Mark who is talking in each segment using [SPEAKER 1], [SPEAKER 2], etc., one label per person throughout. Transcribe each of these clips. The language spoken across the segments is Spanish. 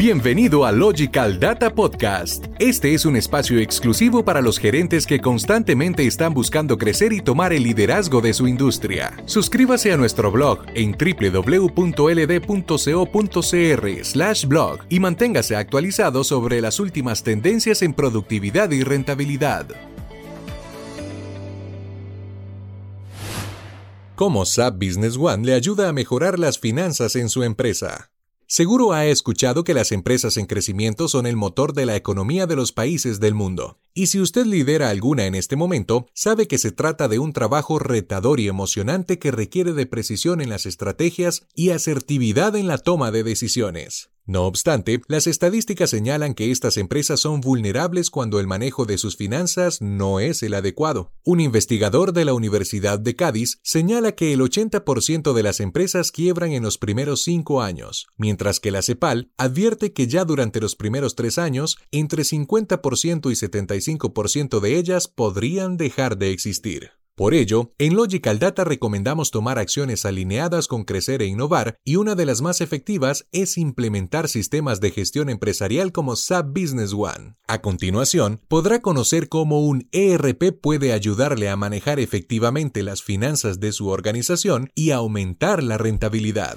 [SPEAKER 1] Bienvenido a Logical Data Podcast. Este es un espacio exclusivo para los gerentes que constantemente están buscando crecer y tomar el liderazgo de su industria. Suscríbase a nuestro blog en www.ld.co.cr/blog y manténgase actualizado sobre las últimas tendencias en productividad y rentabilidad. Cómo SAP Business One le ayuda a mejorar las finanzas en su empresa. Seguro ha escuchado que las empresas en crecimiento son el motor de la economía de los países del mundo. Y si usted lidera alguna en este momento, sabe que se trata de un trabajo retador y emocionante que requiere de precisión en las estrategias y asertividad en la toma de decisiones. No obstante, las estadísticas señalan que estas empresas son vulnerables cuando el manejo de sus finanzas no es el adecuado. Un investigador de la Universidad de Cádiz señala que el 80% de las empresas quiebran en los primeros cinco años, mientras que la CEPAL advierte que ya durante los primeros tres años, entre 50% y 75% de ellas podrían dejar de existir. Por ello, en Logical Data recomendamos tomar acciones alineadas con crecer e innovar y una de las más efectivas es implementar sistemas de gestión empresarial como SAP Business One. A continuación, podrá conocer cómo un ERP puede ayudarle a manejar efectivamente las finanzas de su organización y aumentar la rentabilidad.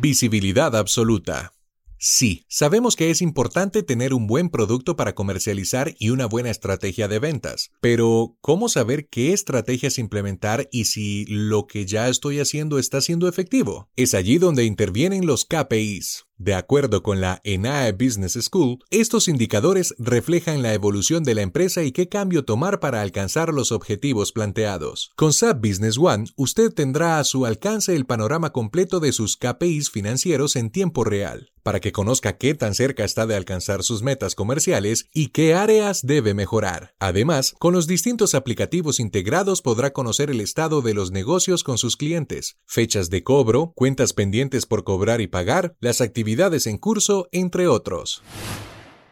[SPEAKER 1] Visibilidad absoluta. Sí, sabemos que es importante tener un buen producto para comercializar y una buena estrategia de ventas, pero ¿cómo saber qué estrategias implementar y si lo que ya estoy haciendo está siendo efectivo? Es allí donde intervienen los KPIs. De acuerdo con la ENAE Business School, estos indicadores reflejan la evolución de la empresa y qué cambio tomar para alcanzar los objetivos planteados. Con SAP Business One, usted tendrá a su alcance el panorama completo de sus KPIs financieros en tiempo real, para que conozca qué tan cerca está de alcanzar sus metas comerciales y qué áreas debe mejorar. Además, con los distintos aplicativos integrados podrá conocer el estado de los negocios con sus clientes, fechas de cobro, cuentas pendientes por cobrar y pagar, las actividades actividades en curso, entre otros.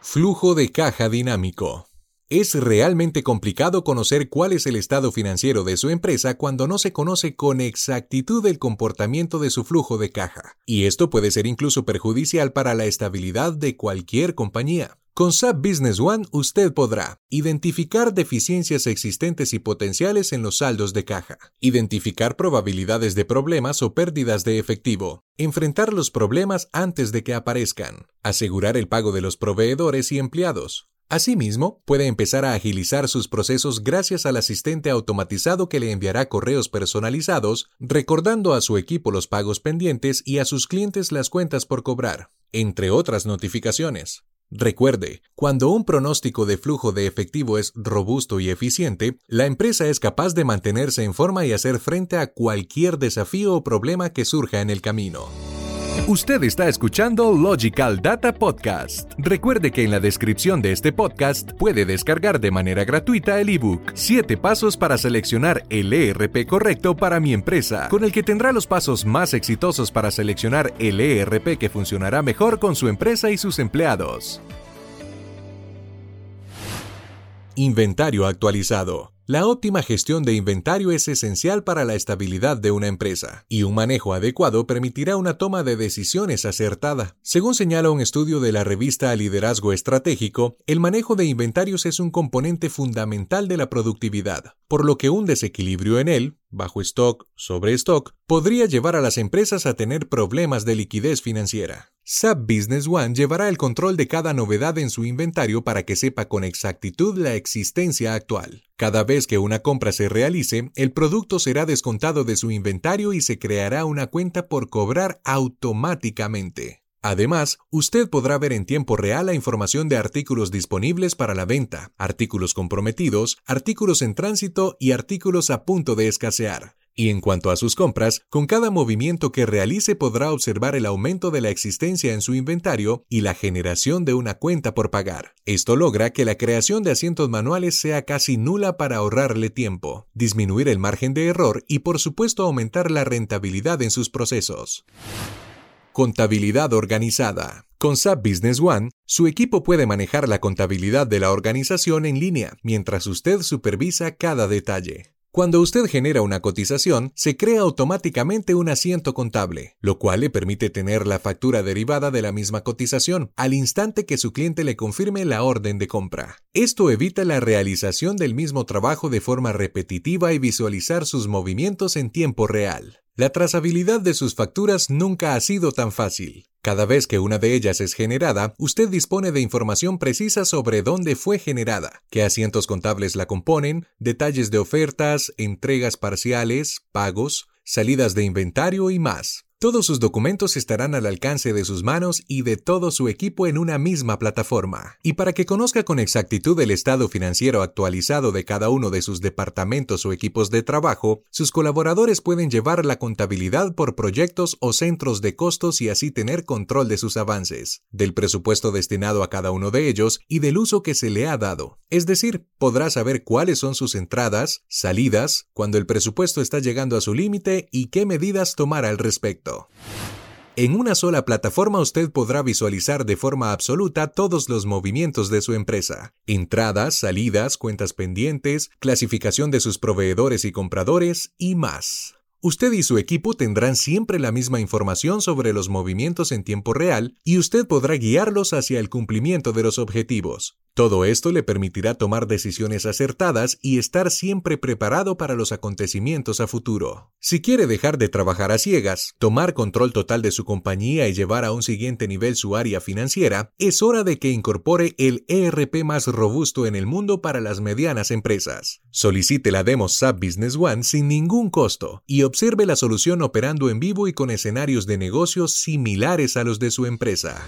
[SPEAKER 1] Flujo de caja dinámico. Es realmente complicado conocer cuál es el estado financiero de su empresa cuando no se conoce con exactitud el comportamiento de su flujo de caja, y esto puede ser incluso perjudicial para la estabilidad de cualquier compañía. Con SAP Business One usted podrá identificar deficiencias existentes y potenciales en los saldos de caja, identificar probabilidades de problemas o pérdidas de efectivo, enfrentar los problemas antes de que aparezcan, asegurar el pago de los proveedores y empleados, Asimismo, puede empezar a agilizar sus procesos gracias al asistente automatizado que le enviará correos personalizados, recordando a su equipo los pagos pendientes y a sus clientes las cuentas por cobrar, entre otras notificaciones. Recuerde, cuando un pronóstico de flujo de efectivo es robusto y eficiente, la empresa es capaz de mantenerse en forma y hacer frente a cualquier desafío o problema que surja en el camino. Usted está escuchando Logical Data Podcast. Recuerde que en la descripción de este podcast puede descargar de manera gratuita el ebook 7 pasos para seleccionar el ERP correcto para mi empresa, con el que tendrá los pasos más exitosos para seleccionar el ERP que funcionará mejor con su empresa y sus empleados. Inventario actualizado. La óptima gestión de inventario es esencial para la estabilidad de una empresa, y un manejo adecuado permitirá una toma de decisiones acertada. Según señala un estudio de la revista Liderazgo Estratégico, el manejo de inventarios es un componente fundamental de la productividad, por lo que un desequilibrio en él, bajo stock, sobre stock, podría llevar a las empresas a tener problemas de liquidez financiera. SAP Business One llevará el control de cada novedad en su inventario para que sepa con exactitud la existencia actual. Cada vez que una compra se realice, el producto será descontado de su inventario y se creará una cuenta por cobrar automáticamente. Además, usted podrá ver en tiempo real la información de artículos disponibles para la venta, artículos comprometidos, artículos en tránsito y artículos a punto de escasear. Y en cuanto a sus compras, con cada movimiento que realice podrá observar el aumento de la existencia en su inventario y la generación de una cuenta por pagar. Esto logra que la creación de asientos manuales sea casi nula para ahorrarle tiempo, disminuir el margen de error y por supuesto aumentar la rentabilidad en sus procesos. Contabilidad organizada. Con SAP Business One, su equipo puede manejar la contabilidad de la organización en línea mientras usted supervisa cada detalle. Cuando usted genera una cotización, se crea automáticamente un asiento contable, lo cual le permite tener la factura derivada de la misma cotización al instante que su cliente le confirme la orden de compra. Esto evita la realización del mismo trabajo de forma repetitiva y visualizar sus movimientos en tiempo real. La trazabilidad de sus facturas nunca ha sido tan fácil. Cada vez que una de ellas es generada, usted dispone de información precisa sobre dónde fue generada, qué asientos contables la componen, detalles de ofertas, entregas parciales, pagos, salidas de inventario y más. Todos sus documentos estarán al alcance de sus manos y de todo su equipo en una misma plataforma. Y para que conozca con exactitud el estado financiero actualizado de cada uno de sus departamentos o equipos de trabajo, sus colaboradores pueden llevar la contabilidad por proyectos o centros de costos y así tener control de sus avances, del presupuesto destinado a cada uno de ellos y del uso que se le ha dado. Es decir, podrá saber cuáles son sus entradas, salidas, cuando el presupuesto está llegando a su límite y qué medidas tomar al respecto. En una sola plataforma usted podrá visualizar de forma absoluta todos los movimientos de su empresa. Entradas, salidas, cuentas pendientes, clasificación de sus proveedores y compradores y más. Usted y su equipo tendrán siempre la misma información sobre los movimientos en tiempo real y usted podrá guiarlos hacia el cumplimiento de los objetivos. Todo esto le permitirá tomar decisiones acertadas y estar siempre preparado para los acontecimientos a futuro. Si quiere dejar de trabajar a ciegas, tomar control total de su compañía y llevar a un siguiente nivel su área financiera, es hora de que incorpore el ERP más robusto en el mundo para las medianas empresas. Solicite la demo SAP Business One sin ningún costo y observe la solución operando en vivo y con escenarios de negocios similares a los de su empresa.